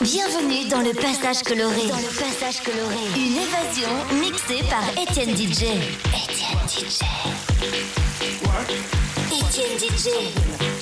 Bienvenue dans le passage coloré. Dans le passage coloré. Une évasion mixée par Étienne DJ. Étienne DJ. Étienne DJ.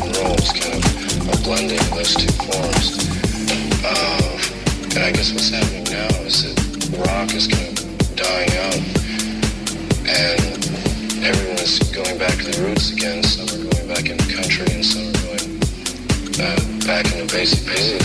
rock and kind of a blending of those two forms. Uh, and I guess what's happening now is that rock is kind of dying out, and everyone is going back to the roots again. Some are going back in the country, and some are going uh, back in the basic, basic